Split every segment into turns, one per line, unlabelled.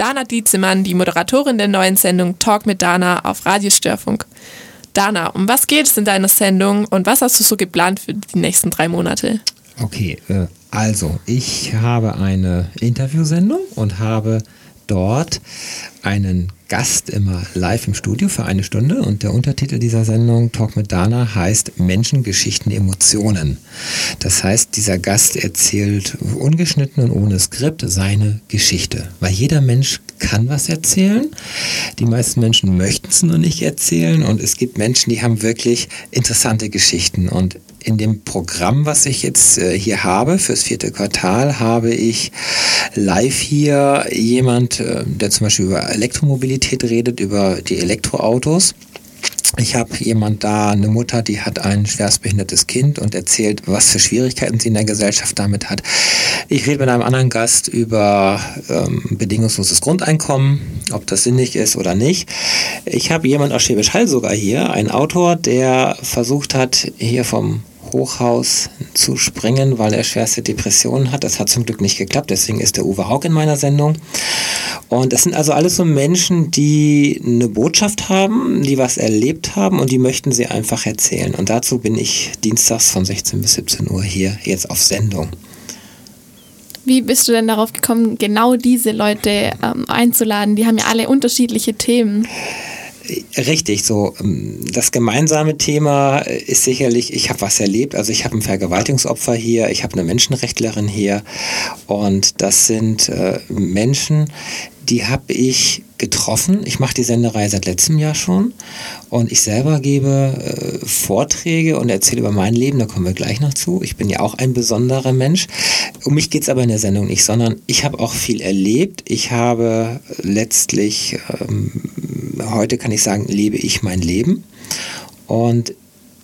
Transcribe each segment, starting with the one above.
Dana Dietzemann, die Moderatorin der neuen Sendung Talk mit Dana auf Radiostörfunk. Dana, um was geht es in deiner Sendung und was hast du so geplant für die nächsten drei Monate?
Okay, äh, also ich habe eine Interviewsendung und habe dort einen Gast immer live im Studio für eine Stunde und der Untertitel dieser Sendung Talk mit Dana heißt Menschen, Geschichten, Emotionen. Das heißt, dieser Gast erzählt ungeschnitten und ohne Skript seine Geschichte, weil jeder Mensch kann was erzählen. Die meisten Menschen möchten es nur nicht erzählen und es gibt Menschen, die haben wirklich interessante Geschichten und in dem Programm, was ich jetzt äh, hier habe fürs vierte Quartal, habe ich live hier jemand, äh, der zum Beispiel über Elektromobilität redet, über die Elektroautos. Ich habe jemand da, eine Mutter, die hat ein schwerstbehindertes Kind und erzählt, was für Schwierigkeiten sie in der Gesellschaft damit hat. Ich rede mit einem anderen Gast über ähm, bedingungsloses Grundeinkommen, ob das sinnig ist oder nicht. Ich habe jemand aus Schwäbisch Hall sogar hier, ein Autor, der versucht hat, hier vom Hochhaus zu springen, weil er schwerste Depressionen hat. Das hat zum Glück nicht geklappt, deswegen ist der Uwe Haug in meiner Sendung. Und das sind also alles so Menschen, die eine Botschaft haben, die was erlebt haben und die möchten sie einfach erzählen. Und dazu bin ich dienstags von 16 bis 17 Uhr hier jetzt auf Sendung.
Wie bist du denn darauf gekommen, genau diese Leute ähm, einzuladen? Die haben ja alle unterschiedliche Themen.
Richtig, so ähm, das gemeinsame Thema ist sicherlich, ich habe was erlebt, also ich habe ein Vergewaltigungsopfer hier, ich habe eine Menschenrechtlerin hier. Und das sind äh, Menschen, die habe ich getroffen. Ich mache die Senderei seit letztem Jahr schon und ich selber gebe äh, Vorträge und erzähle über mein Leben, da kommen wir gleich noch zu. Ich bin ja auch ein besonderer Mensch. Um mich geht es aber in der Sendung nicht, sondern ich habe auch viel erlebt. Ich habe letztlich, ähm, heute kann ich sagen, lebe ich mein Leben und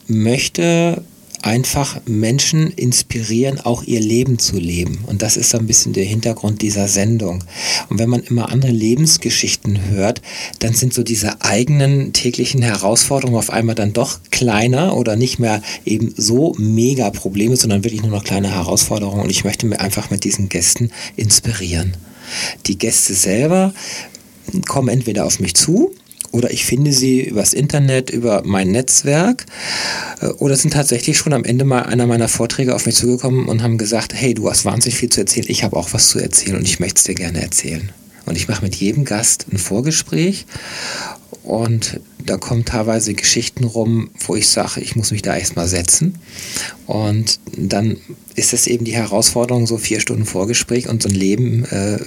möchte einfach Menschen inspirieren, auch ihr Leben zu leben. Und das ist so ein bisschen der Hintergrund dieser Sendung. Und wenn man immer andere Lebensgeschichten hört, dann sind so diese eigenen täglichen Herausforderungen auf einmal dann doch kleiner oder nicht mehr eben so mega Probleme, sondern wirklich nur noch kleine Herausforderungen. Und ich möchte mir einfach mit diesen Gästen inspirieren. Die Gäste selber kommen entweder auf mich zu, oder ich finde sie übers Internet, über mein Netzwerk äh, oder sind tatsächlich schon am Ende mal einer meiner Vorträge auf mich zugekommen und haben gesagt, hey, du hast wahnsinnig viel zu erzählen, ich habe auch was zu erzählen und ich möchte es dir gerne erzählen. Und ich mache mit jedem Gast ein Vorgespräch und da kommen teilweise Geschichten rum, wo ich sage, ich muss mich da erstmal setzen. Und dann ist es eben die Herausforderung, so vier Stunden Vorgespräch und so ein Leben äh,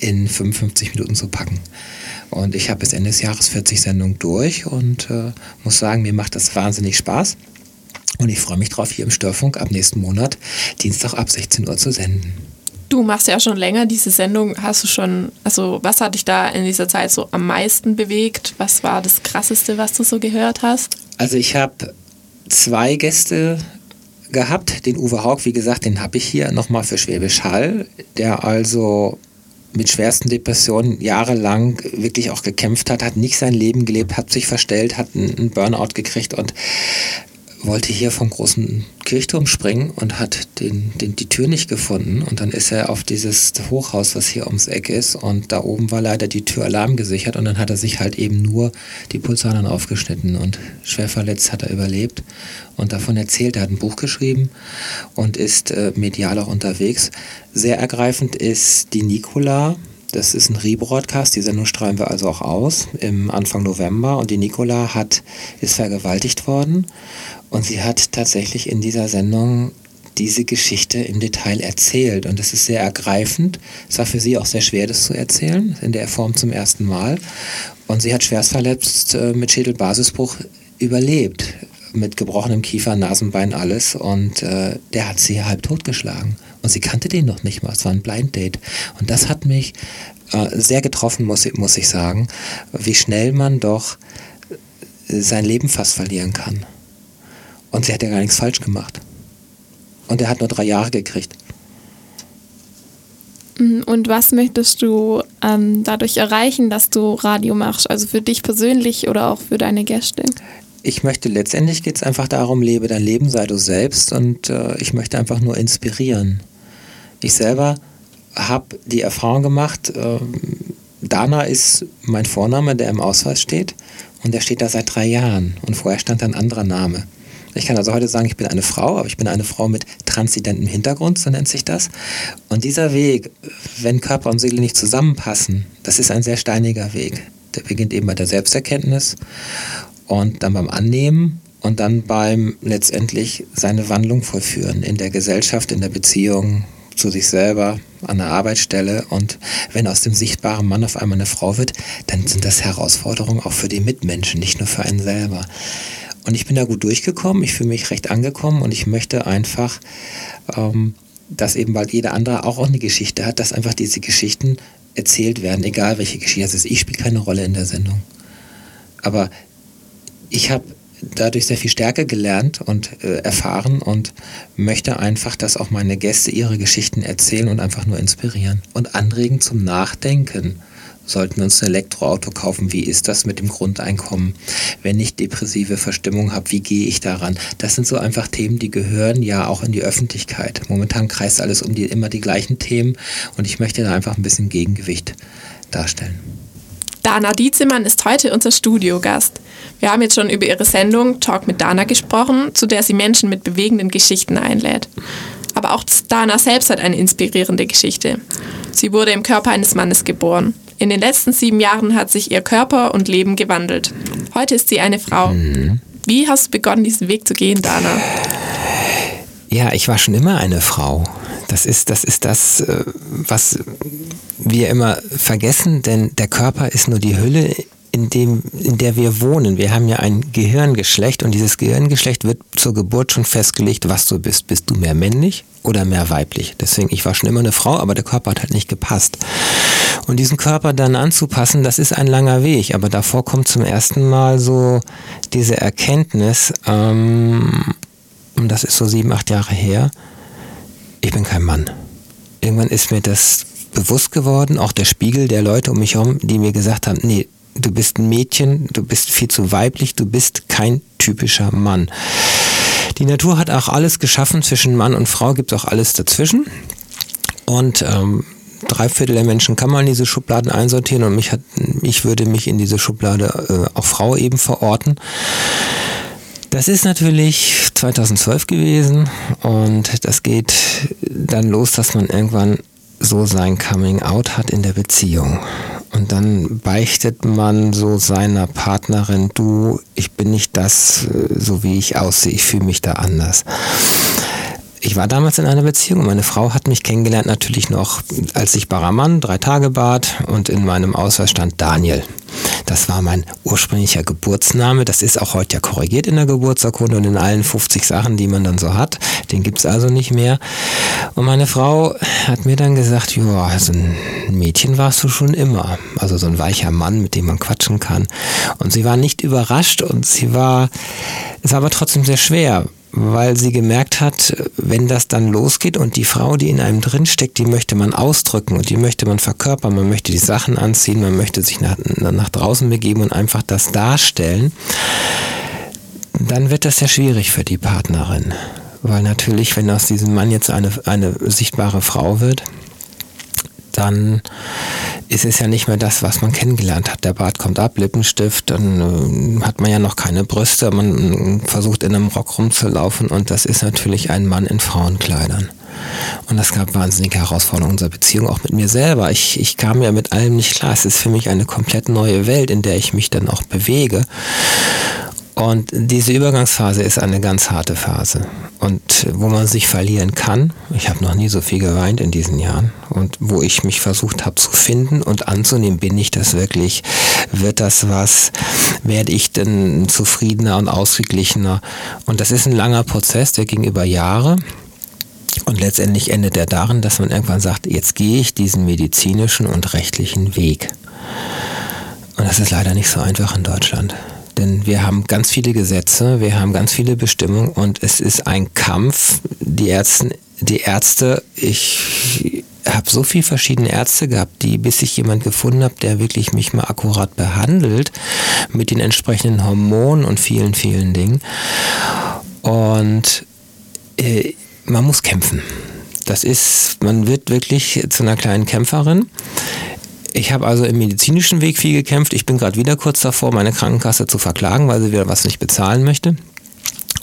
in 55 Minuten zu packen. Und ich habe bis Ende des Jahres 40 Sendungen durch und äh, muss sagen, mir macht das wahnsinnig Spaß. Und ich freue mich drauf, hier im Störfunk ab nächsten Monat, Dienstag ab 16 Uhr zu senden.
Du machst ja schon länger diese Sendung. Hast du schon, also was hat dich da in dieser Zeit so am meisten bewegt? Was war das Krasseste, was du so gehört hast?
Also ich habe zwei Gäste gehabt. Den Uwe Haug, wie gesagt, den habe ich hier nochmal für Schwäbisch Hall, der also mit schwersten Depressionen jahrelang wirklich auch gekämpft hat, hat nicht sein Leben gelebt, hat sich verstellt, hat einen Burnout gekriegt und wollte hier vom großen Kirchturm springen und hat den, den, die Tür nicht gefunden. Und dann ist er auf dieses Hochhaus, was hier ums Eck ist. Und da oben war leider die Tür alarmgesichert. Und dann hat er sich halt eben nur die Pulsadern aufgeschnitten. Und schwer verletzt hat er überlebt. Und davon erzählt, er hat ein Buch geschrieben und ist äh, medial auch unterwegs. Sehr ergreifend ist die Nicola. Das ist ein Rebroadcast, die Sendung strahlen wir also auch aus im Anfang November und die Nicola hat, ist vergewaltigt worden und sie hat tatsächlich in dieser Sendung diese Geschichte im Detail erzählt. Und es ist sehr ergreifend. Es war für sie auch sehr schwer, das zu erzählen, in der Form zum ersten Mal. Und sie hat schwerstverletzt äh, mit Schädelbasisbruch überlebt. Mit gebrochenem Kiefer, Nasenbein, alles. Und äh, der hat sie halb totgeschlagen. Und sie kannte den noch nicht mal. Es war ein Blind Date. Und das hat mich äh, sehr getroffen, muss, muss ich sagen, wie schnell man doch sein Leben fast verlieren kann. Und sie hat ja gar nichts falsch gemacht. Und er hat nur drei Jahre gekriegt.
Mm, und was möchtest du ähm, dadurch erreichen, dass du Radio machst? Also für dich persönlich oder auch für deine Gäste?
Ich möchte letztendlich geht es einfach darum, lebe dein Leben, sei du selbst und äh, ich möchte einfach nur inspirieren. Ich selber habe die Erfahrung gemacht, äh, Dana ist mein Vorname, der im Ausweis steht. Und der steht da seit drei Jahren. Und vorher stand ein anderer Name. Ich kann also heute sagen, ich bin eine Frau, aber ich bin eine Frau mit transidentem Hintergrund, so nennt sich das. Und dieser Weg, wenn Körper und Seele nicht zusammenpassen, das ist ein sehr steiniger Weg. Der beginnt eben bei der Selbsterkenntnis und dann beim Annehmen und dann beim letztendlich seine Wandlung vollführen in der Gesellschaft, in der Beziehung zu sich selber, an der Arbeitsstelle. Und wenn aus dem sichtbaren Mann auf einmal eine Frau wird, dann sind das Herausforderungen auch für die Mitmenschen, nicht nur für einen selber. Und ich bin da gut durchgekommen, ich fühle mich recht angekommen und ich möchte einfach, ähm, dass eben, weil jeder andere auch, eine Geschichte hat, dass einfach diese Geschichten erzählt werden, egal welche Geschichte es ist. Ich spiele keine Rolle in der Sendung. Aber ich habe dadurch sehr viel Stärke gelernt und äh, erfahren und möchte einfach, dass auch meine Gäste ihre Geschichten erzählen und einfach nur inspirieren und anregen zum Nachdenken. Sollten wir uns ein Elektroauto kaufen? Wie ist das mit dem Grundeinkommen? Wenn ich depressive Verstimmung habe, wie gehe ich daran? Das sind so einfach Themen, die gehören ja auch in die Öffentlichkeit. Momentan kreist alles um die, immer die gleichen Themen und ich möchte da einfach ein bisschen Gegengewicht darstellen.
Dana Dietzemann ist heute unser Studiogast. Wir haben jetzt schon über ihre Sendung Talk mit Dana gesprochen, zu der sie Menschen mit bewegenden Geschichten einlädt. Aber auch Dana selbst hat eine inspirierende Geschichte. Sie wurde im Körper eines Mannes geboren. In den letzten sieben Jahren hat sich ihr Körper und Leben gewandelt. Heute ist sie eine Frau. Mhm. Wie hast du begonnen, diesen Weg zu gehen, Dana?
Ja, ich war schon immer eine Frau. Das ist, das ist das, äh, was wir immer vergessen, denn der Körper ist nur die Hülle, in, dem, in der wir wohnen. Wir haben ja ein Gehirngeschlecht und dieses Gehirngeschlecht wird zur Geburt schon festgelegt, was du bist. Bist du mehr männlich oder mehr weiblich? Deswegen, ich war schon immer eine Frau, aber der Körper hat halt nicht gepasst. Und diesen Körper dann anzupassen, das ist ein langer Weg, aber davor kommt zum ersten Mal so diese Erkenntnis, ähm, und das ist so sieben, acht Jahre her, ich bin kein Mann. Irgendwann ist mir das bewusst geworden, auch der Spiegel der Leute um mich herum, die mir gesagt haben, nee, du bist ein Mädchen, du bist viel zu weiblich, du bist kein typischer Mann. Die Natur hat auch alles geschaffen, zwischen Mann und Frau gibt es auch alles dazwischen. Und ähm, drei Viertel der Menschen kann man in diese Schubladen einsortieren und mich hat, ich würde mich in diese Schublade äh, auch Frau eben verorten. Das ist natürlich 2012 gewesen und das geht dann los, dass man irgendwann so sein Coming Out hat in der Beziehung. Und dann beichtet man so seiner Partnerin, du, ich bin nicht das, äh, so wie ich aussehe, ich fühle mich da anders ich war damals in einer Beziehung und meine Frau hat mich kennengelernt natürlich noch als sichtbarer Mann, drei Tage Bart und in meinem Ausweis stand Daniel. Das war mein ursprünglicher Geburtsname. Das ist auch heute ja korrigiert in der Geburtsurkunde und in allen 50 Sachen, die man dann so hat. Den gibt es also nicht mehr. Und meine Frau hat mir dann gesagt, ja, so ein Mädchen warst du schon immer. Also so ein weicher Mann, mit dem man quatschen kann. Und sie war nicht überrascht und sie war, es war aber trotzdem sehr schwer, weil sie gemerkt hat, wenn das dann losgeht und die Frau, die in einem drinsteckt, die möchte man ausdrücken und die möchte man verkörpern, man möchte die Sachen anziehen, man möchte sich nach, nach draußen begeben und einfach das darstellen, dann wird das sehr schwierig für die Partnerin. Weil natürlich, wenn aus diesem Mann jetzt eine, eine sichtbare Frau wird, dann ist es ja nicht mehr das, was man kennengelernt hat. Der Bart kommt ab, Lippenstift, dann äh, hat man ja noch keine Brüste, man äh, versucht in einem Rock rumzulaufen und das ist natürlich ein Mann in Frauenkleidern. Und das gab wahnsinnige Herausforderungen unserer Beziehung, auch mit mir selber. Ich, ich kam ja mit allem nicht klar. Es ist für mich eine komplett neue Welt, in der ich mich dann auch bewege. Und diese Übergangsphase ist eine ganz harte Phase. Und wo man sich verlieren kann, ich habe noch nie so viel geweint in diesen Jahren, und wo ich mich versucht habe zu finden und anzunehmen, bin ich das wirklich, wird das was, werde ich denn zufriedener und ausgeglichener. Und das ist ein langer Prozess, der ging über Jahre. Und letztendlich endet er darin, dass man irgendwann sagt, jetzt gehe ich diesen medizinischen und rechtlichen Weg. Und das ist leider nicht so einfach in Deutschland. Denn wir haben ganz viele Gesetze, wir haben ganz viele Bestimmungen und es ist ein Kampf. Die Ärzte, die Ärzte ich habe so viele verschiedene Ärzte gehabt, die, bis ich jemand gefunden habe, der wirklich mich mal akkurat behandelt mit den entsprechenden Hormonen und vielen, vielen Dingen. Und äh, man muss kämpfen. Das ist, man wird wirklich zu einer kleinen Kämpferin Ich habe also im medizinischen Weg viel gekämpft. Ich bin gerade wieder kurz davor, meine Krankenkasse zu verklagen, weil sie wieder was nicht bezahlen möchte.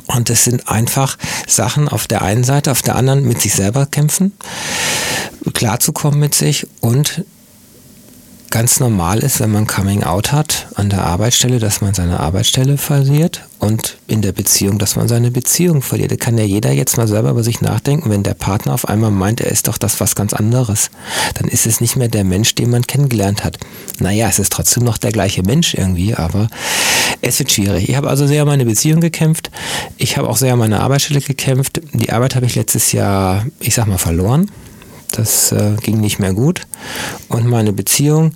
Und es sind einfach Sachen auf der einen Seite, auf der anderen mit sich selber kämpfen, klarzukommen mit sich und ganz normal ist, wenn man Coming Out hat an der Arbeitsstelle, dass man seine Arbeitsstelle verliert und in der Beziehung, dass man seine Beziehung verliert. Da kann ja jeder jetzt mal selber über sich nachdenken, wenn der Partner auf einmal meint, er ist doch das was ganz anderes, dann ist es nicht mehr der Mensch, den man kennengelernt hat. Naja, es ist trotzdem noch der gleiche Mensch irgendwie, aber es wird schwierig. Ich habe also sehr um meine Beziehung gekämpft. Ich habe auch sehr um meine Arbeitsstelle gekämpft. Die Arbeit habe ich letztes Jahr, ich sag mal, verloren das äh, ging nicht mehr gut. Und meine Beziehung,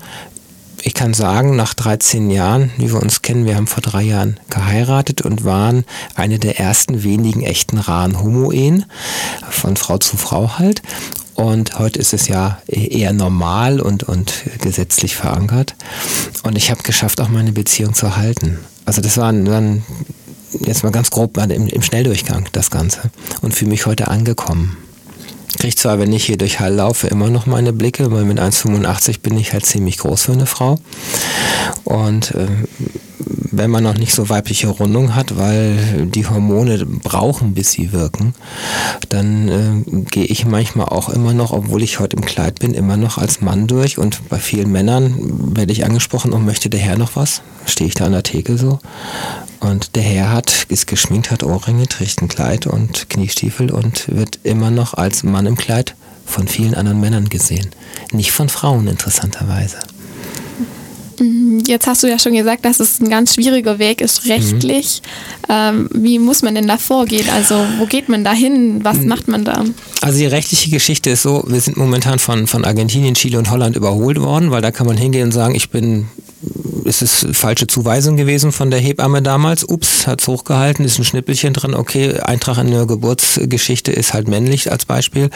ich kann sagen, nach 13 Jahren, wie wir uns kennen, wir haben vor drei Jahren geheiratet und waren eine der ersten wenigen echten raren Homo-Ehen, von Frau zu Frau halt. Und heute ist es ja eher normal und, und gesetzlich verankert. Und ich habe geschafft, auch meine Beziehung zu halten. Also das war dann jetzt mal ganz grob im, im Schnelldurchgang das Ganze. Und fühle mich heute angekommen kriege zwar, wenn ich hier durch Hall laufe, immer noch meine Blicke, weil mit 1,85 bin ich halt ziemlich groß für eine Frau. Und äh, wenn man noch nicht so weibliche Rundung hat, weil die Hormone brauchen, bis sie wirken, dann äh, gehe ich manchmal auch immer noch, obwohl ich heute im Kleid bin, immer noch als Mann durch. Und bei vielen Männern werde ich angesprochen und möchte der Herr noch was? Stehe ich da an der Theke so? Und der Herr hat, ist geschminkt, hat Ohrringe, trägt ein Kleid und Kniestiefel und wird immer noch als Mann im Kleid von vielen anderen Männern gesehen. Nicht von Frauen interessanterweise.
Mhm, jetzt hast du ja schon gesagt, dass es ein ganz schwieriger Weg ist rechtlich. Mhm. Ähm, wie muss man denn da vorgehen? Also wo geht man da hin? Was mhm. macht man da?
Also die rechtliche Geschichte ist so, wir sind momentan von, von Argentinien, Chile und Holland überholt worden, weil da kann man hingehen und sagen, ich bin ist es falsche Zuweisung gewesen von der Hebamme damals. Ups, hat es hochgehalten, ist ein Schnippelchen drin. Okay, Eintrag in der Geburtsgeschichte ist halt männlich als Beispiel.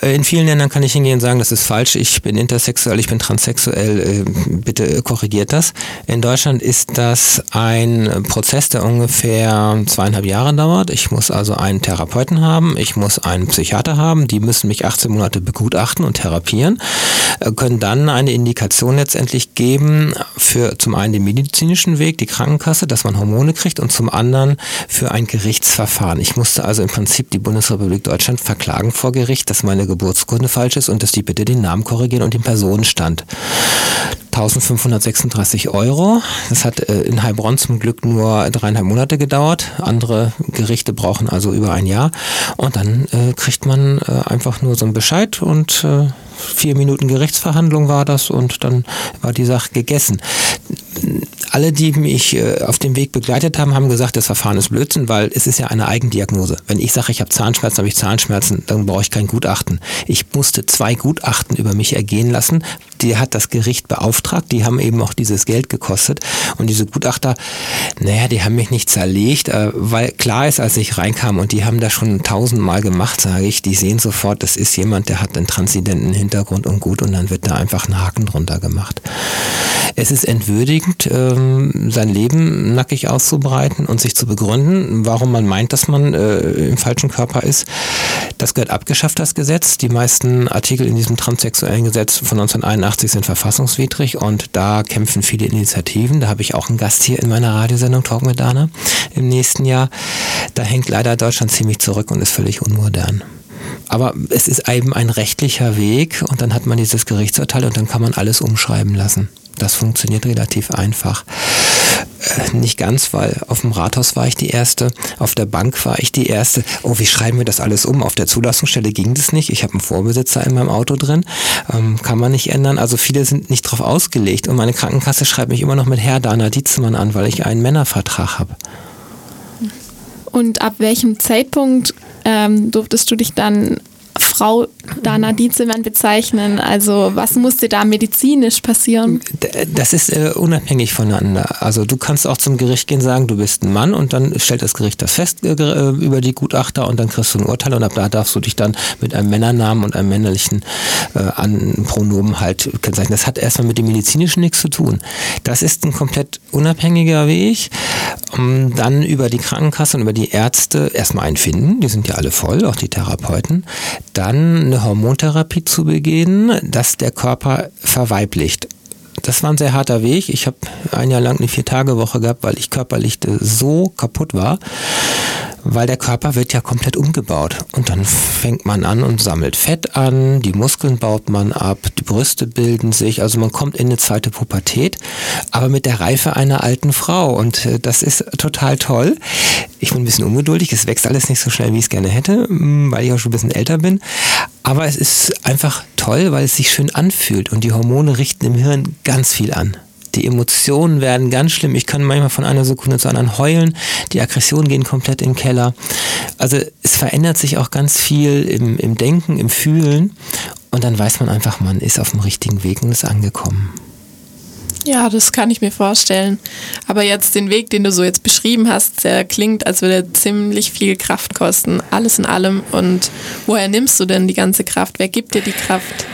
Äh, in vielen Ländern kann ich hingehen und sagen, das ist falsch. Ich bin intersexuell, ich bin transsexuell. Äh, bitte korrigiert das. In Deutschland ist das ein Prozess, der ungefähr zweieinhalb Jahre dauert. Ich muss also einen Therapeuten haben, ich muss einen Psychiater haben. Die müssen mich 18 Monate begutachten und therapieren, äh, können dann eine Indikation letztendlich geben für zum einen den medizinischen Weg, die Krankenkasse, dass man Hormone kriegt und zum anderen für ein Gerichtsverfahren. Ich musste also im Prinzip die Bundesrepublik Deutschland verklagen vor Gericht, dass meine Geburtskunde falsch ist und dass die bitte den Namen korrigieren und den Personenstand. 1536 Euro. Das hat äh, in Heilbronn zum Glück nur dreieinhalb Monate gedauert. Andere Gerichte brauchen also über ein Jahr. Und dann äh, kriegt man äh, einfach nur so einen Bescheid und äh, vier Minuten Gerichtsverhandlung war das und dann war die Sache gegessen. Alle, die mich äh, auf dem Weg begleitet haben, haben gesagt, das Verfahren ist Blödsinn, weil es ist ja eine Eigendiagnose. Wenn ich sage, ich habe Zahnschmerzen, habe ich Zahnschmerzen, dann brauche ich kein Gutachten. Ich musste zwei Gutachten über mich ergehen lassen. Die hat das Gericht beauftragt, die haben eben auch dieses Geld gekostet. Und diese Gutachter, naja, die haben mich nicht zerlegt, äh, weil klar ist, als ich reinkam und die haben das schon tausendmal gemacht, sage ich, die sehen sofort, das ist jemand, der hat einen transzendenten Hintergrund und gut und dann wird da einfach ein Haken drunter gemacht. Es ist entwürdigend, ähm, sein Leben nackig auszubreiten und sich zu begründen, warum man meint, dass man äh, im falschen Körper ist. Das gehört abgeschafft, das Gesetz. Die meisten Artikel in diesem transsexuellen Gesetz von 1981 sind verfassungswidrig und da kämpfen viele Initiativen. Da habe ich auch einen Gast hier in meiner Radiosendung Talk mit Dana im nächsten Jahr. Da hängt leider Deutschland ziemlich zurück und ist völlig unmodern. Aber es ist eben ein rechtlicher Weg und dann hat man dieses Gerichtsurteil und dann kann man alles umschreiben lassen. Das funktioniert relativ einfach. Äh, nicht ganz, weil auf dem Rathaus war ich die Erste, auf der Bank war ich die Erste. Oh, wie schreiben wir das alles um? Auf der Zulassungsstelle ging das nicht. Ich habe einen Vorbesitzer in meinem Auto drin. Ähm, kann man nicht ändern. Also viele sind nicht drauf ausgelegt. Und meine Krankenkasse schreibt mich immer noch mit Herr Dana Dietzemann an, weil ich einen Männervertrag habe.
Und ab welchem Zeitpunkt ähm, durftest du dich dann Frau Dana Dietzemann bezeichnen? Also was musste da medizinisch passieren?
Das ist äh, unabhängig voneinander. Also du kannst auch zum Gericht gehen sagen, du bist ein Mann und dann stellt das Gericht das fest äh, äh über die Gutachter und dann kriegst du ein Urteil und ab da darfst du dich dann mit einem Männernamen und einem männlichen äh, an Pronomen halt kennzeichnen. Das hat erstmal mit dem medizinischen nichts zu tun. Das ist ein komplett unabhängiger Weg. Um, dann über die Krankenkasse und über die Ärzte erstmal einen finden, die sind ja alle voll, auch die Therapeuten. Da dann eine Hormontherapie zu beginnen, dass der Körper verweiblicht das war ein sehr harter Weg. Ich habe ein Jahr lang eine Vier-Tage-Woche gehabt, weil ich körperlich so kaputt war weil der Körper wird ja komplett umgebaut. Und dann fängt man an und sammelt Fett an, die Muskeln baut man ab, die Brüste bilden sich, also man kommt in eine zweite Pubertät, aber mit der Reife einer alten Frau. Und äh, das ist total toll. Ich bin ein bisschen ungeduldig, es wächst alles nicht so schnell, wie ich es gerne hätte, mm, weil ich auch schon ein bisschen älter bin. Aber es ist einfach toll, weil es sich schön anfühlt und die Hormone richten im Hirn ganz viel an. Die Emotionen werden ganz schlimm. Ich kann manchmal von einer Sekunde zur anderen heulen. Die Aggressionen gehen komplett in den Keller. Also es verändert sich auch ganz viel im, im Denken, im Fühlen. Und dann weiß man einfach, man ist auf dem richtigen Weg und ist angekommen.
Ja, das kann ich mir vorstellen. Aber jetzt den Weg, den du so jetzt beschrieben hast, der klingt, als würde er ziemlich viel Kraft kosten. Alles in allem. Und woher nimmst du denn die ganze Kraft? Wer gibt dir die Kraft?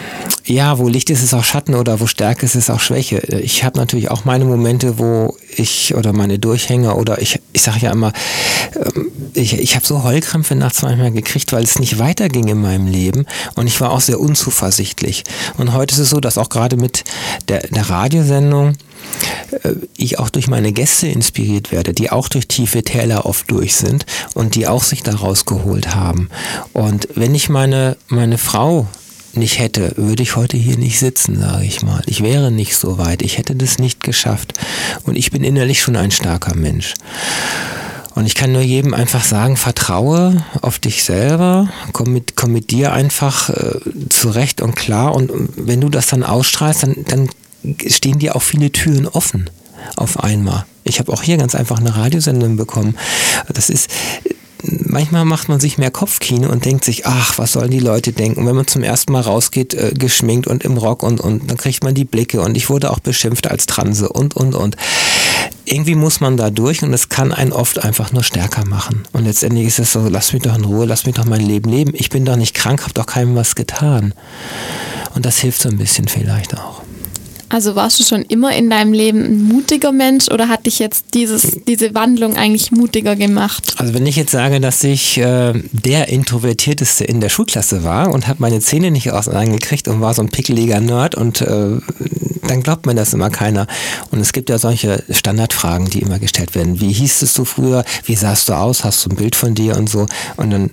ja, wo Licht ist, ist auch Schatten oder wo Stärke ist, ist auch Schwäche. Ich habe natürlich auch meine Momente, wo ich oder meine Durchhänger oder ich, ich sage ja immer, ähm, ich, ich habe so Heulkrämpfe nachts manchmal gekriegt, weil es nicht weiterging in meinem Leben und ich war auch sehr unzuversichtlich. Und heute ist es so, dass auch gerade mit der, der Radiosendung, äh, ich auch durch meine Gäste inspiriert werde, die auch durch tiefe Täler oft durch sind und die auch sich daraus geholt haben. Und wenn ich meine, meine Frau nicht hätte, würde ich heute hier nicht sitzen, sage ich mal. Ich wäre nicht so weit. Ich hätte das nicht geschafft. Und ich bin innerlich schon ein starker Mensch. Und ich kann nur jedem einfach sagen, vertraue auf dich selber, komm mit, komm mit dir einfach äh, zurecht und klar. Und wenn du das dann ausstrahlst, dann, dann stehen dir auch viele Türen offen auf einmal. Ich habe auch hier ganz einfach eine Radiosendung bekommen. Das ist, manchmal macht man sich mehr Kopfkino und denkt sich, ach, was sollen die Leute denken? Wenn man zum ersten Mal rausgeht, äh, geschminkt und im Rock und, und dann kriegt man die Blicke und ich wurde auch beschimpft als Transe und, und, und. Irgendwie muss man da durch und es kann einen oft einfach nur stärker machen. Und letztendlich ist es so, lass mich doch in Ruhe, lass mich doch mein Leben leben. Ich bin doch nicht krank, hab doch keinem was getan. Und das hilft so ein bisschen vielleicht auch.
Also warst du schon immer in deinem Leben ein mutiger Mensch oder hat dich jetzt dieses, diese Wandlung eigentlich mutiger gemacht?
Also wenn ich jetzt sage, dass ich äh, der Introvertierteste in der Schulklasse war und habe meine Zähne nicht auseinandergekriegt und war so ein pickeliger Nerd und äh, dann glaubt mir das immer keiner. Und es gibt ja solche Standardfragen, die immer gestellt werden. Wie hießest du früher? Wie sahst du aus? Hast du ein Bild von dir und so? Und dann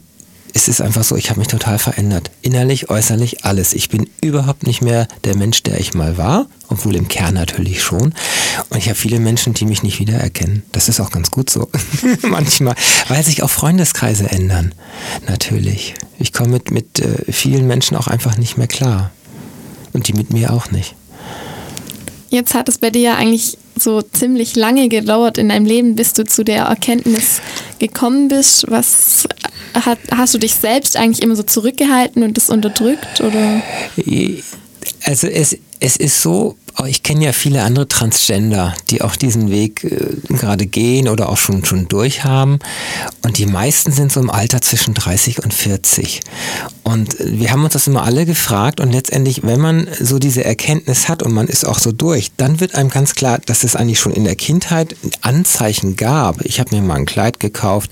es ist einfach so, ich habe mich total verändert. Innerlich, äußerlich, alles. Ich bin überhaupt nicht mehr der Mensch, der ich mal war, obwohl im Kern natürlich schon. Und ich habe viele Menschen, die mich nicht wiedererkennen. Das ist auch ganz gut so. Manchmal, weil sich auch Freundeskreise ändern. Natürlich. Ich komme mit, mit äh, vielen Menschen auch einfach nicht mehr klar. Und die mit mir auch nicht.
Jetzt hat es bei dir ja eigentlich so ziemlich lange gedauert in deinem Leben, bis du zu der Erkenntnis gekommen bist. Was hat, hast du dich selbst eigentlich immer so zurückgehalten und das unterdrückt oder?
Also es, es ist so, ich kenne ja viele andere Transgender, die auch diesen Weg äh, gerade gehen oder auch schon, schon durchhaben. Und die meisten sind so im Alter zwischen 30 und 40. Und wir haben uns das immer alle gefragt und letztendlich, wenn man so diese Erkenntnis hat und man ist auch so durch, dann wird einem ganz klar, dass es eigentlich schon in der Kindheit Anzeichen gab. Ich habe mir mal ein Kleid gekauft.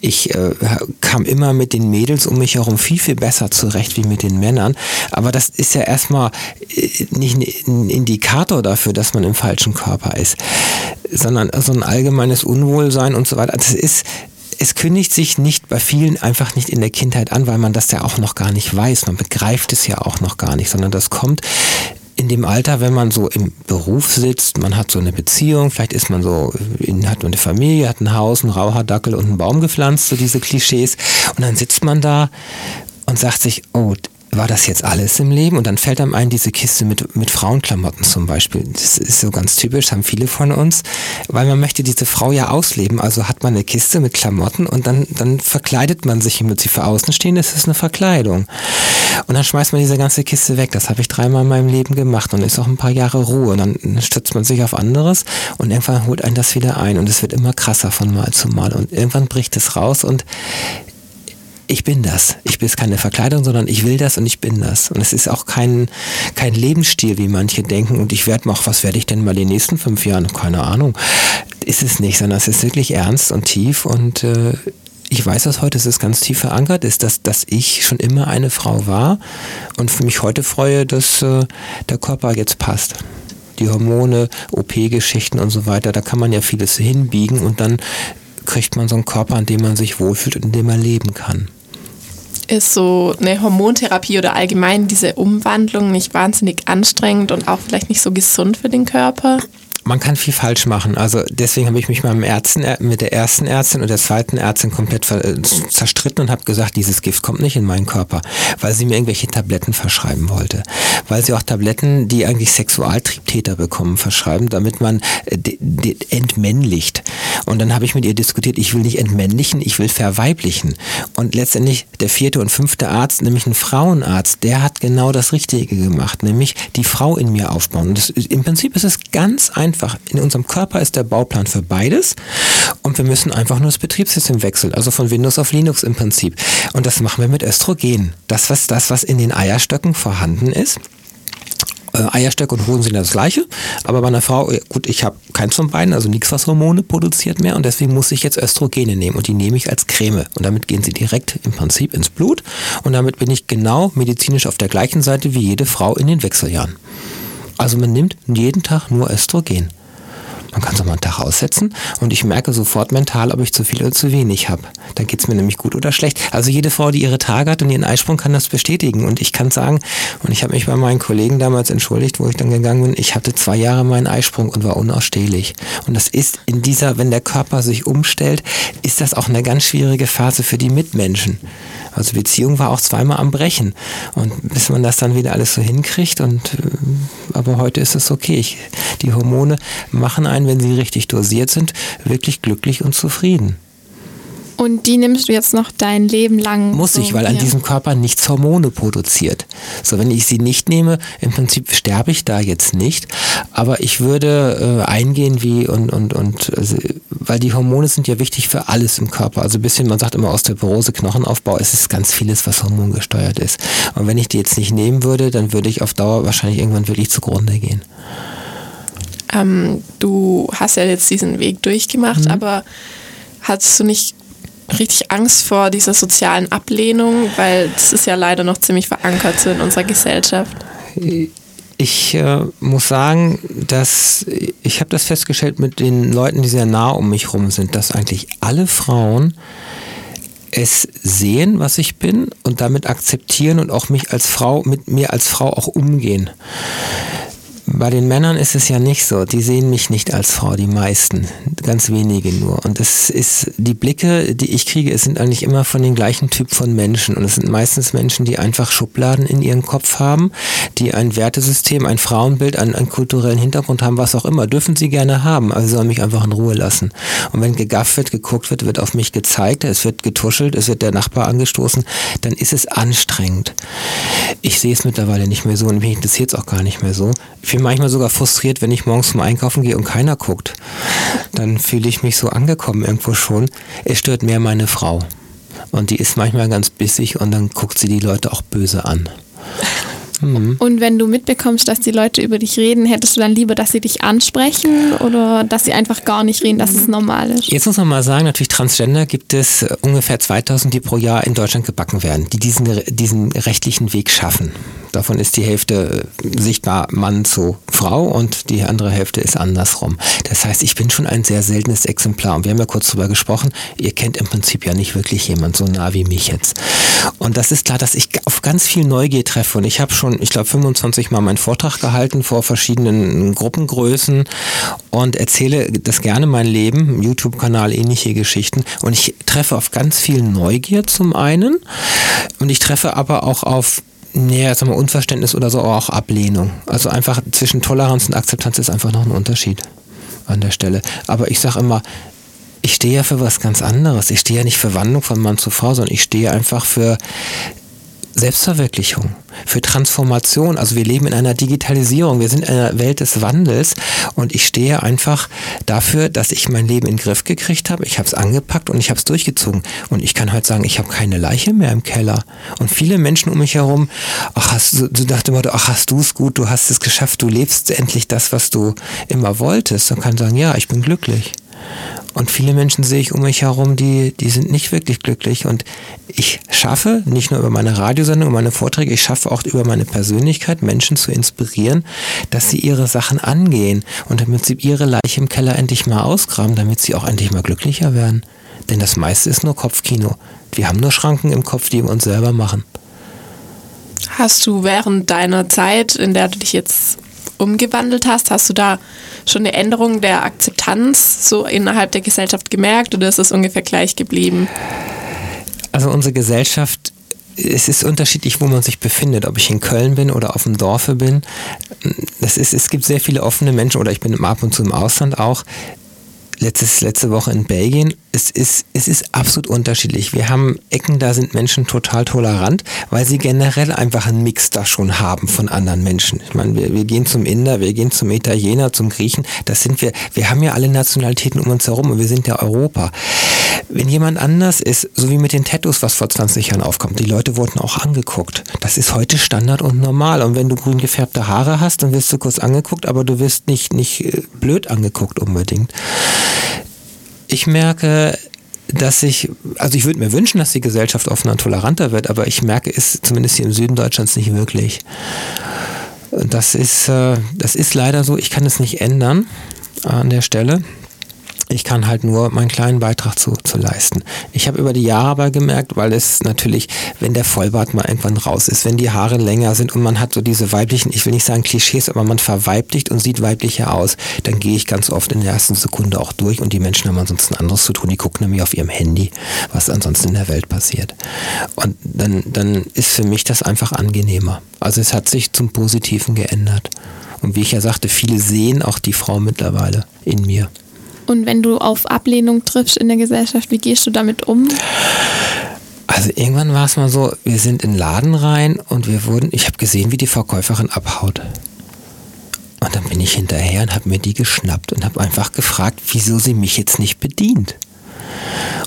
Ich äh, kam immer mit den Mädels um mich herum viel, viel besser zurecht wie mit den Männern. Aber das ist ja erstmal äh, nicht ein Indikator dafür, dass man im falschen Körper ist, sondern so ein allgemeines Unwohlsein und so weiter. Das ist es kündigt sich nicht bei vielen einfach nicht in der Kindheit an, weil man das ja auch noch gar nicht weiß. Man begreift es ja auch noch gar nicht, sondern das kommt in dem Alter, wenn man so im Beruf sitzt, man hat so eine Beziehung, vielleicht ist man so, hat man eine Familie, hat ein Haus, einen Rauhardackel und einen Baum gepflanzt, so diese Klischees. Und dann sitzt man da und sagt sich, oh, war das jetzt alles im Leben? Und dann fällt einem ein, diese Kiste mit, mit Frauenklamotten zum Beispiel. Das ist so ganz typisch, haben viele von uns, weil man möchte diese Frau ja ausleben. Also hat man eine Kiste mit Klamotten und dann, dann verkleidet man sich, damit sie für außen stehen, das ist eine Verkleidung. Und dann schmeißt man diese ganze Kiste weg. Das habe ich dreimal in meinem Leben gemacht und ist auch ein paar Jahre Ruhe. Und dann stützt man sich auf anderes und irgendwann holt einen das wieder ein und es wird immer krasser von Mal zu Mal. Und irgendwann bricht es raus und ich bin das. Ich bin keine Verkleidung, sondern ich will das und ich bin das. Und es ist auch kein, kein Lebensstil, wie manche denken. Und ich werde mal, was werde ich denn mal die nächsten fünf Jahren? Keine Ahnung. Ist es nicht, sondern es ist wirklich ernst und tief und äh, ich weiß das heute, es ganz tief verankert, ist, dass, dass ich schon immer eine Frau war und für mich heute freue, dass äh, der Körper jetzt passt. Die Hormone, OP-Geschichten und so weiter, da kann man ja vieles hinbiegen und dann kriegt man so einen Körper, an dem man sich wohlfühlt und in dem man leben kann.
Ist so eine Hormontherapie oder allgemein diese Umwandlung nicht wahnsinnig anstrengend und auch vielleicht nicht so gesund für den Körper?
Man kann viel falsch machen. Also deswegen habe ich mich mit, Ärzten, äh, mit der ersten Ärztin und der zweiten Ärztin komplett äh, zerstritten und habe gesagt, dieses Gift kommt nicht in meinen Körper, weil sie mir irgendwelche Tabletten verschreiben wollte. Weil sie auch Tabletten, die eigentlich Sexualtriebtäter bekommen, verschreiben, damit man äh, entmännlicht. Und dann habe ich mit ihr diskutiert, ich will nicht entmännlichen, ich will verweiblichen. Und letztendlich der vierte und fünfte Arzt, nämlich ein Frauenarzt, der hat genau das Richtige gemacht, nämlich die Frau in mir aufbauen. Das, Im Prinzip ist es ganz einfach einfach. In unserem Körper ist der Bauplan für beides und wir müssen einfach nur das Betriebssystem wechseln, also von Windows auf Linux im Prinzip. Und das machen wir mit Östrogen. Das, was, das, was in den Eierstöcken vorhanden ist, äh, Eierstöcke und Hoden sind das gleiche, aber bei einer Frau, gut, ich habe keins von beiden, also nichts, was Hormone produziert mehr und deswegen muss ich jetzt Östrogene nehmen und die nehme ich als Creme und damit gehen sie direkt im Prinzip ins Blut und damit bin ich genau medizinisch auf der gleichen Seite wie jede Frau in den Wechseljahren. Also man nimmt jeden Tag nur Östrogen. Man kann es auch mal einen Tag aussetzen und ich merke sofort mental, ob ich zu viel oder zu wenig habe. Dann geht es mir nämlich gut oder schlecht. Also jede Frau, die ihre Tage hat und ihren Eisprung, kann das bestätigen. Und ich kann sagen, und ich habe mich bei meinen Kollegen damals entschuldigt, wo ich dann gegangen bin, ich hatte zwei Jahre meinen Eisprung und war unausstehlich. Und das ist in dieser, wenn der Körper sich umstellt, ist das auch eine ganz schwierige Phase für die Mitmenschen. Also Beziehung war auch zweimal am Brechen. Und bis man das dann wieder alles so hinkriegt und äh, aber heute ist es okay. Ich, die Hormone machen einen, wenn sie richtig dosiert sind, wirklich glücklich und zufrieden.
Und die nimmst du jetzt noch dein Leben lang?
Muss so, ich, weil ja. an diesem Körper nichts Hormone produziert. So, wenn ich sie nicht nehme, im Prinzip sterbe ich da jetzt nicht. Aber ich würde äh, eingehen wie und, und, und, also, weil die Hormone sind ja wichtig für alles im Körper. Also ein bisschen, man sagt immer Osteoporose, Knochenaufbau, es ist ganz vieles, was hormongesteuert ist. Und wenn ich die jetzt nicht nehmen würde, dann würde ich auf Dauer wahrscheinlich irgendwann wirklich zugrunde gehen.
Ähm, du hast ja jetzt diesen Weg durchgemacht, mhm. aber hattest du nicht richtig Angst vor dieser sozialen Ablehnung, weil das ist ja leider noch ziemlich verankert so in unserer Gesellschaft.
Ich äh, muss sagen, dass ich habe das festgestellt mit den Leuten, die sehr nah um mich rum sind, dass eigentlich alle Frauen es sehen, was ich bin und damit akzeptieren und auch mich als Frau, mit mir als Frau auch umgehen. Bei den Männern ist es ja nicht so. Die sehen mich nicht als Frau, die meisten. Ganz wenige nur. Und es ist, die Blicke, die ich kriege, es sind eigentlich immer von den gleichen Typ von Menschen. Und es sind meistens Menschen, die einfach Schubladen in ihrem Kopf haben, die ein Wertesystem, ein Frauenbild, einen, einen kulturellen Hintergrund haben, was auch immer. Dürfen sie gerne haben, aber sie sollen mich einfach in Ruhe lassen. Und wenn gegafft wird, geguckt wird, wird auf mich gezeigt, es wird getuschelt, es wird der Nachbar angestoßen, dann ist es anstrengend. Ich sehe es mittlerweile nicht mehr so und mich interessiert es auch gar nicht mehr so. Für bin manchmal sogar frustriert, wenn ich morgens zum Einkaufen gehe und keiner guckt. Dann fühle ich mich so angekommen irgendwo schon. Es stört mehr meine Frau. Und die ist manchmal ganz bissig und dann guckt sie die Leute auch böse an.
Mhm. Und wenn du mitbekommst, dass die Leute über dich reden, hättest du dann lieber, dass sie dich ansprechen oder dass sie einfach gar nicht reden, dass es normal ist?
Jetzt muss man mal sagen, natürlich Transgender gibt es äh, ungefähr 2000, die pro Jahr in Deutschland gebacken werden, die diesen, diesen rechtlichen Weg schaffen. Davon ist die Hälfte äh, sichtbar Mann zu Frau und die andere Hälfte ist andersrum. Das heißt, ich bin schon ein sehr seltenes Exemplar. Und wir haben ja kurz darüber gesprochen, ihr kennt im Prinzip ja nicht wirklich jemand so nah wie mich jetzt. Und das ist klar, dass ich auf ganz viel Neugier treffe. Und ich habe schon, ich glaube, 25 Mal meinen Vortrag gehalten vor verschiedenen Gruppengrößen und erzähle das gerne mein Leben, YouTube-Kanal, ähnliche Geschichten. Und ich treffe auf ganz viel Neugier zum einen. Und ich treffe aber auch auf Nee, sagen wir Unverständnis oder so, aber auch Ablehnung. Also einfach zwischen Toleranz und Akzeptanz ist einfach noch ein Unterschied an der Stelle. Aber ich sage immer, ich stehe ja für was ganz anderes. Ich stehe ja nicht für Wandlung von Mann zu Frau, sondern ich stehe einfach für Selbstverwirklichung, für Transformation. Also wir leben in einer Digitalisierung, wir sind in einer Welt des Wandels und ich stehe einfach dafür, dass ich mein Leben in den Griff gekriegt habe. Ich habe es angepackt und ich habe es durchgezogen. Und ich kann heute sagen, ich habe keine Leiche mehr im Keller. Und viele Menschen um mich herum, ach, hast du, du dachte immer, ach, hast du es gut, du hast es geschafft, du lebst endlich das, was du immer wolltest. Und kann sagen, ja, ich bin glücklich. Und viele Menschen sehe ich um mich herum, die, die sind nicht wirklich glücklich. Und ich schaffe, nicht nur über meine Radiosendung, meine Vorträge, ich schaffe auch über meine Persönlichkeit, Menschen zu inspirieren, dass sie ihre Sachen angehen und damit sie ihre Leiche im Keller endlich mal ausgraben, damit sie auch endlich mal glücklicher werden. Denn das meiste ist nur Kopfkino. Wir haben nur Schranken im Kopf, die wir uns selber machen.
Hast du während deiner Zeit, in der du dich jetzt umgewandelt hast, hast du da schon eine Änderung der Akzeptanz so innerhalb der Gesellschaft gemerkt oder ist es ungefähr gleich geblieben?
Also unsere Gesellschaft es ist unterschiedlich, wo man sich befindet, ob ich in Köln bin oder auf dem Dorfe bin. Das ist, es gibt sehr viele offene Menschen oder ich bin ab und zu im Ausland auch, letztes, letzte Woche in Belgien. Es ist, es ist absolut unterschiedlich. Wir haben Ecken, da sind Menschen total tolerant, weil sie generell einfach einen Mix da schon haben von anderen Menschen. Ich meine, wir, wir gehen zum Inder, wir gehen zum Italiener, zum Griechen. Das sind wir, wir haben ja alle Nationalitäten um uns herum und wir sind ja Europa. Wenn jemand anders ist, so wie mit den Tattoos, was vor 20 Jahren aufkommt, die Leute wurden auch angeguckt. Das ist heute Standard und normal. Und wenn du grün gefärbte Haare hast, dann wirst du kurz angeguckt, aber du wirst nicht, nicht äh, blöd angeguckt unbedingt. Ich merke, dass ich, also ich würde mir wünschen, dass die Gesellschaft offener und toleranter wird, aber ich merke es zumindest hier im Süden Deutschlands nicht wirklich. Das ist, äh, das ist leider so, ich kann es nicht ändern an der Stelle. Ich kann halt nur meinen kleinen Beitrag zu, zu leisten. Ich habe über die Jahre aber gemerkt, weil es natürlich, wenn der Vollbart mal irgendwann raus ist, wenn die Haare länger sind und man hat so diese weiblichen, ich will nicht sagen Klischees, aber man verweiblicht und sieht weiblicher aus, dann gehe ich ganz oft in der ersten Sekunde auch durch und die Menschen haben ansonsten anderes zu tun. Die gucken nämlich auf ihrem Handy, was ansonsten in der Welt passiert. Und dann, dann ist für mich das einfach angenehmer. Also es hat sich zum Positiven geändert. Und wie ich ja sagte, viele sehen auch die Frau mittlerweile in mir.
Und wenn du auf Ablehnung triffst in der Gesellschaft, wie gehst du damit um?
Also irgendwann war es mal so, wir sind in den Laden rein und wir wurden, ich habe gesehen, wie die Verkäuferin abhaut. Und dann bin ich hinterher und habe mir die geschnappt und habe einfach gefragt, wieso sie mich jetzt nicht bedient.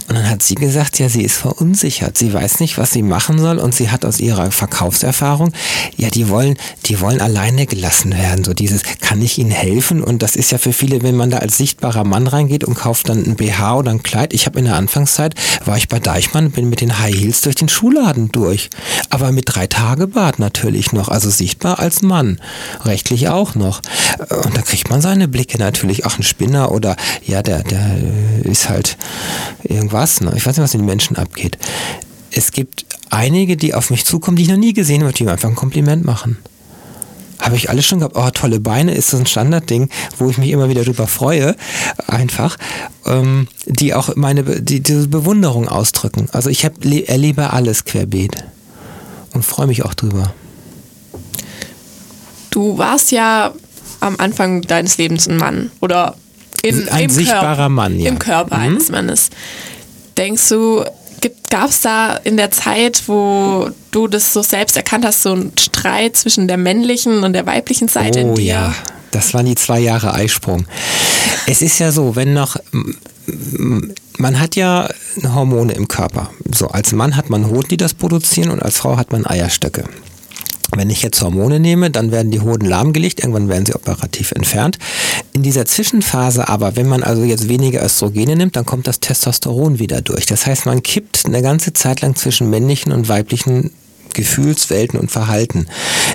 Und dann hat sie gesagt, ja, sie ist verunsichert. Sie weiß nicht, was sie machen soll und sie hat aus ihrer Verkaufserfahrung, ja, die wollen, die wollen alleine gelassen werden. So dieses, kann ich ihnen helfen? Und das ist ja für viele, wenn man da als sichtbarer Mann reingeht und kauft dann ein BH oder ein Kleid. Ich habe in der Anfangszeit, war ich bei Deichmann bin mit den High Heels durch den Schuhladen durch. Aber mit drei Tage Bart natürlich noch, also sichtbar als Mann. Rechtlich auch noch. Und da kriegt man seine Blicke natürlich. Auch ein Spinner oder, ja, der, der ist halt irgendwas. Ne? Ich weiß nicht, was mit den Menschen abgeht. Es gibt einige, die auf mich zukommen, die ich noch nie gesehen habe, die mir einfach ein Kompliment machen. Habe ich alles schon gehabt. Oh, tolle Beine ist so ein Standardding, wo ich mich immer wieder drüber freue, einfach, ähm, die auch meine die, diese Bewunderung ausdrücken. Also ich hab, erlebe alles querbeet und freue mich auch drüber.
Du warst ja am Anfang deines Lebens ein Mann oder
in, ein sichtbarer
Körper,
Mann, ja.
Im Körper mhm. eines Mannes. Denkst du, gab es da in der Zeit, wo du das so selbst erkannt hast, so einen Streit zwischen der männlichen und der weiblichen Seite
oh,
in dir?
ja, das waren die zwei Jahre Eisprung. Es ist ja so, wenn noch man hat ja Hormone im Körper. So als Mann hat man Hoden, die das produzieren und als Frau hat man Eierstöcke. Wenn ich jetzt Hormone nehme, dann werden die Hoden lahmgelegt, irgendwann werden sie operativ entfernt. In dieser Zwischenphase aber, wenn man also jetzt weniger Östrogene nimmt, dann kommt das Testosteron wieder durch. Das heißt, man kippt eine ganze Zeit lang zwischen männlichen und weiblichen Gefühlswelten und Verhalten.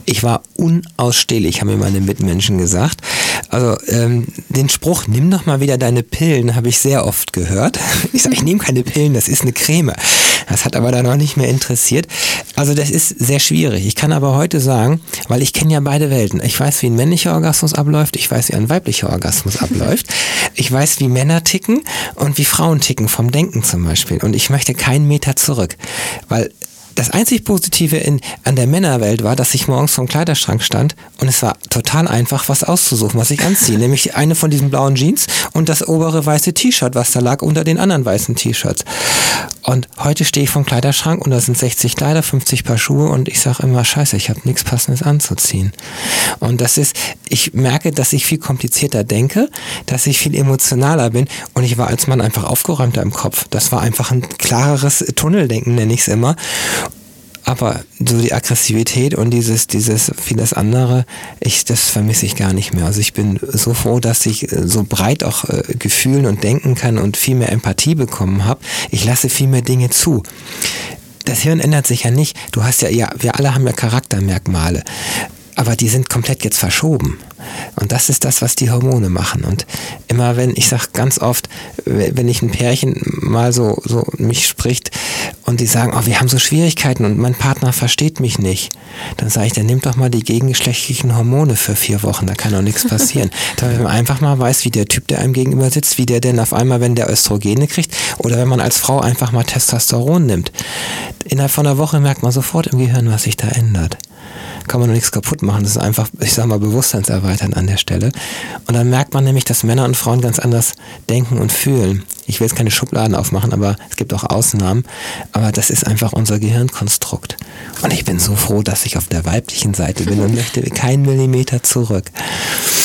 Ich war unausstehlich, haben mir meine Mitmenschen gesagt. Also ähm, den Spruch, nimm doch mal wieder deine Pillen, habe ich sehr oft gehört. Ich sage, ich nehme keine Pillen, das ist eine Creme. Das hat aber dann auch nicht mehr interessiert. Also das ist sehr schwierig. Ich kann aber heute sagen, weil ich kenne ja beide Welten. Ich weiß, wie ein männlicher Orgasmus abläuft, ich weiß, wie ein weiblicher Orgasmus abläuft. Ich weiß, wie Männer ticken und wie Frauen ticken, vom Denken zum Beispiel. Und ich möchte keinen Meter zurück, weil das einzig Positive in, an der Männerwelt war, dass ich morgens vom Kleiderschrank stand und es war total einfach, was auszusuchen, was ich anziehe. Nämlich eine von diesen blauen Jeans und das obere weiße T-Shirt, was da lag unter den anderen weißen T-Shirts. Und heute stehe ich vom Kleiderschrank und da sind 60 Kleider, 50 Paar Schuhe und ich sage immer, scheiße, ich habe nichts Passendes anzuziehen. Und das ist, ich merke, dass ich viel komplizierter denke, dass ich viel emotionaler bin und ich war als Mann einfach aufgeräumter im Kopf. Das war einfach ein klareres Tunneldenken, nenne ich es immer. Aber so die Aggressivität und dieses, dieses vieles andere, ich, das vermisse ich gar nicht mehr. Also ich bin so froh, dass ich äh, so breit auch äh, gefühlen und denken kann und viel mehr Empathie bekommen habe. Ich lasse viel mehr Dinge zu das Hirn ändert sich ja nicht. Du hast ja, ja, wir alle haben ja Charaktermerkmale aber die sind komplett jetzt verschoben. Und das ist das, was die Hormone machen. Und immer wenn, ich sage ganz oft, wenn ich ein Pärchen mal so, so mich spricht und die sagen, oh, wir haben so Schwierigkeiten und mein Partner versteht mich nicht, dann sage ich, dann nimm doch mal die gegengeschlechtlichen Hormone für vier Wochen, da kann doch nichts passieren. Damit man einfach mal weiß, wie der Typ, der einem gegenüber sitzt, wie der denn auf einmal, wenn der Östrogene kriegt oder wenn man als Frau einfach mal Testosteron nimmt. Innerhalb von einer Woche merkt man sofort im Gehirn, was sich da ändert kann man noch nichts kaputt machen. Das ist einfach, ich sag mal, Bewusstseinserweitern an der Stelle. Und dann merkt man nämlich, dass Männer und Frauen ganz anders denken und fühlen. Ich will jetzt keine Schubladen aufmachen, aber es gibt auch Ausnahmen. Aber das ist einfach unser Gehirnkonstrukt. Und ich bin so froh, dass ich auf der weiblichen Seite bin und möchte keinen Millimeter zurück.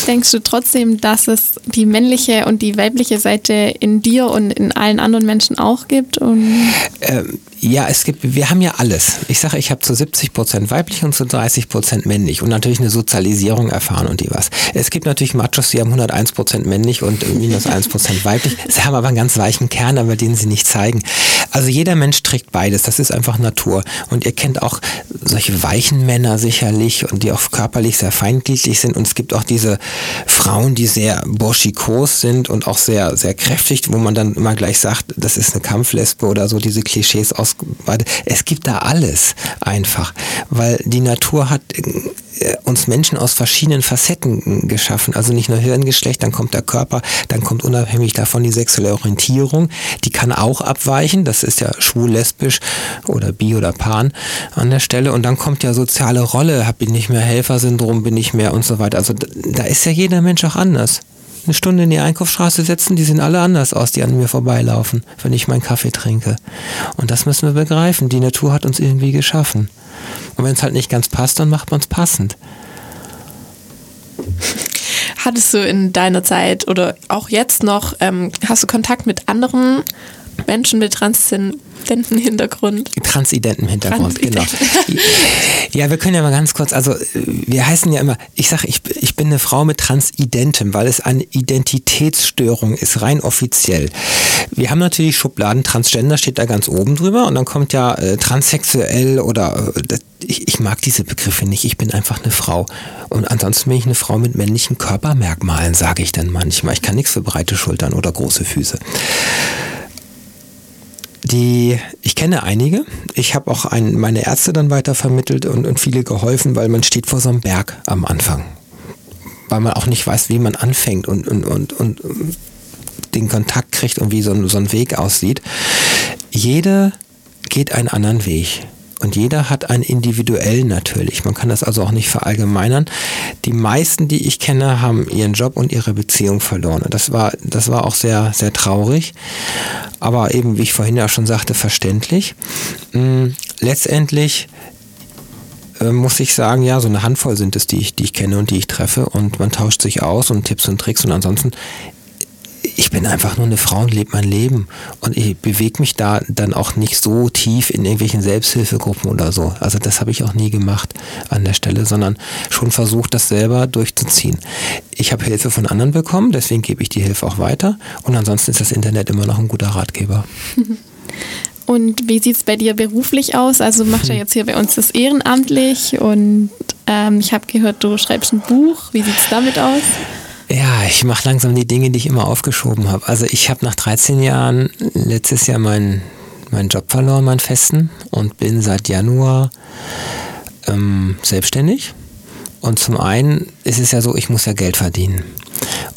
Denkst du trotzdem, dass es die männliche und die weibliche Seite in dir und in allen anderen Menschen auch gibt?
Ähm, ja, es gibt, wir haben ja alles. Ich sage, ich habe zu 70 Prozent weiblich und zu 30 Prozent männlich und natürlich eine Sozialisierung erfahren und die was. Es gibt natürlich Machos, die haben 101 Prozent männlich und minus 1 Prozent weiblich. Sie haben aber einen ganz weichen Kern, aber den sie nicht zeigen. Also jeder Mensch trägt beides. Das ist einfach Natur. Und ihr kennt auch solche weichen Männer sicherlich und die auch körperlich sehr feindlich sind. Und es gibt auch diese Frauen, die sehr burschikos sind und auch sehr, sehr kräftig, wo man dann immer gleich sagt, das ist eine Kampflesbe oder so, diese Klischees ausweitet. Es gibt da alles einfach, weil die Natur hat äh, uns Menschen aus verschiedenen Facetten geschaffen. Also nicht nur Hirngeschlecht, dann kommt der Körper, dann kommt unabhängig davon die sexuelle Orientierung. Die kann auch abweichen. Das ist ja schwul, lesbisch oder bi oder pan an der Stelle. Und dann kommt ja soziale Rolle. Bin ich mehr Helfersyndrom, bin ich mehr und so weiter. Also da ist ja jeder Mensch auch anders eine Stunde in die Einkaufsstraße setzen, die sehen alle anders aus, die an mir vorbeilaufen, wenn ich meinen Kaffee trinke. Und das müssen wir begreifen. Die Natur hat uns irgendwie geschaffen. Und wenn es halt nicht ganz passt, dann macht man es passend.
Hattest du in deiner Zeit oder auch jetzt noch, ähm, hast du Kontakt mit anderen Menschen mit transzendenten Hintergrund?
Transidenten Hintergrund, Transident. genau. Ja, wir können ja mal ganz kurz, also wir heißen ja immer, ich sage, ich, ich bin eine Frau mit Transidentem, weil es eine Identitätsstörung ist, rein offiziell. Wir haben natürlich Schubladen, Transgender steht da ganz oben drüber und dann kommt ja äh, transsexuell oder äh, ich, ich mag diese Begriffe nicht, ich bin einfach eine Frau. Und ansonsten bin ich eine Frau mit männlichen Körpermerkmalen, sage ich dann manchmal. Ich kann nichts für breite Schultern oder große Füße. Die, ich kenne einige. Ich habe auch ein, meine Ärzte dann weitervermittelt und, und viele geholfen, weil man steht vor so einem Berg am Anfang. Weil man auch nicht weiß, wie man anfängt und, und, und, und den Kontakt kriegt und wie so ein, so ein Weg aussieht. Jede geht einen anderen Weg. Und jeder hat einen individuellen natürlich. Man kann das also auch nicht verallgemeinern. Die meisten, die ich kenne, haben ihren Job und ihre Beziehung verloren. Und das war, das war auch sehr, sehr traurig. Aber eben, wie ich vorhin ja schon sagte, verständlich. Hm, letztendlich äh, muss ich sagen, ja, so eine Handvoll sind es, die ich, die ich kenne und die ich treffe und man tauscht sich aus und Tipps und Tricks und ansonsten ich bin einfach nur eine Frau und lebe mein Leben. Und ich bewege mich da dann auch nicht so tief in irgendwelchen Selbsthilfegruppen oder so. Also das habe ich auch nie gemacht an der Stelle, sondern schon versucht, das selber durchzuziehen. Ich habe Hilfe von anderen bekommen, deswegen gebe ich die Hilfe auch weiter. Und ansonsten ist das Internet immer noch ein guter Ratgeber.
Und wie sieht es bei dir beruflich aus? Also macht ja jetzt hier bei uns das ehrenamtlich und ähm, ich habe gehört, du schreibst ein Buch. Wie sieht es damit aus?
Ja, ich mache langsam die Dinge, die ich immer aufgeschoben habe. Also ich habe nach 13 Jahren letztes Jahr meinen meinen Job verloren, meinen festen, und bin seit Januar ähm, selbstständig. Und zum einen ist es ja so, ich muss ja Geld verdienen.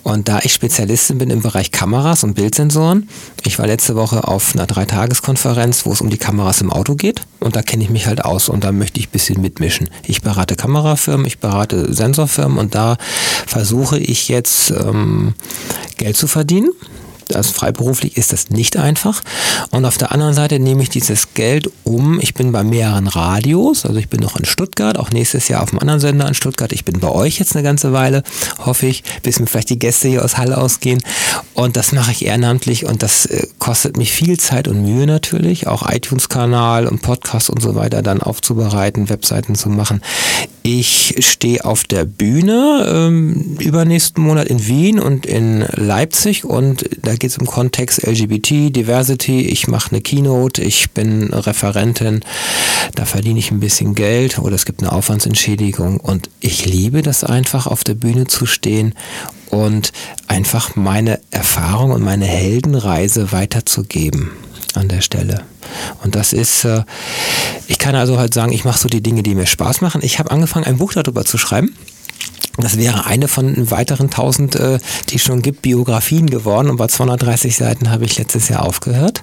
Und da ich Spezialistin bin im Bereich Kameras und Bildsensoren, ich war letzte Woche auf einer Dreitageskonferenz, wo es um die Kameras im Auto geht. Und da kenne ich mich halt aus und da möchte ich ein bisschen mitmischen. Ich berate Kamerafirmen, ich berate Sensorfirmen und da versuche ich jetzt ähm, Geld zu verdienen Also freiberuflich ist das nicht einfach. Und auf der anderen Seite nehme ich dieses Geld um. Ich bin bei mehreren Radios, also ich bin noch in Stuttgart, auch nächstes Jahr auf einem anderen Sender in Stuttgart. Ich bin bei euch jetzt eine ganze Weile, hoffe ich, bis mir vielleicht die Gäste hier aus Halle ausgehen. Und das mache ich ehrenamtlich und das äh, kostet mich viel Zeit und Mühe natürlich, auch iTunes-Kanal und Podcast und so weiter dann aufzubereiten, Webseiten zu machen. Ich stehe auf der Bühne ähm, übernächsten Monat in Wien und in Leipzig und da geht es im Kontext LGBT, Diversity. Ich mache eine Keynote, ich bin Referentin, da verdiene ich ein bisschen Geld oder es gibt eine Aufwandsentschädigung und ich liebe das einfach auf der Bühne zu stehen und einfach meine Erfahrung und meine Heldenreise weiterzugeben an der Stelle. Und das ist, äh, ich kann also halt sagen, ich mache so die Dinge, die mir Spaß machen. Ich habe angefangen, ein Buch darüber zu schreiben. Das wäre eine von weiteren tausend, äh, die es schon gibt, Biografien geworden. Und bei 230 Seiten habe ich letztes Jahr aufgehört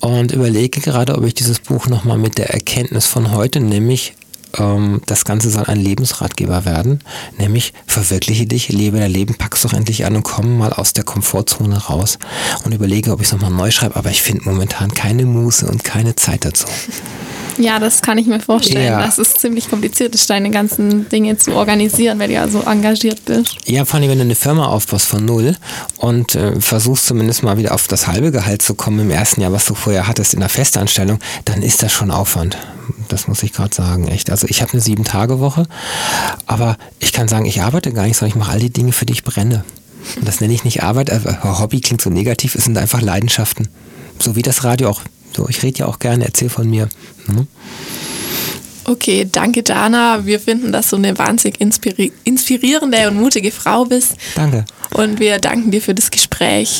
und überlege gerade, ob ich dieses Buch nochmal mit der Erkenntnis von heute, nämlich ähm, das Ganze soll ein Lebensratgeber werden, nämlich verwirkliche dich, lebe dein Leben, pack's doch endlich an und komm mal aus der Komfortzone raus und überlege, ob ich es nochmal neu schreibe, aber ich finde momentan keine Muße und keine Zeit dazu.
Ja, das kann ich mir vorstellen. Ja. Das ist ziemlich kompliziert, ist deine ganzen Dinge zu organisieren, wenn du ja so engagiert bist.
Ja, vor allem, wenn du eine Firma aufbaust von null und äh, versuchst zumindest mal wieder auf das halbe Gehalt zu kommen im ersten Jahr, was du vorher hattest in der Festanstellung, dann ist das schon Aufwand. Das muss ich gerade sagen, echt. Also ich habe eine Sieben-Tage-Woche, aber ich kann sagen, ich arbeite gar nicht, sondern ich mache all die Dinge, für die ich brenne. Und das nenne ich nicht Arbeit, aber Hobby klingt so negativ, es sind einfach Leidenschaften. So wie das Radio auch so, ich rede ja auch gerne, erzähl von mir. Mhm.
Okay, danke Dana. Wir finden, dass du eine wahnsinnig inspiri inspirierende und mutige Frau bist.
Danke.
Und wir danken dir für das Gespräch.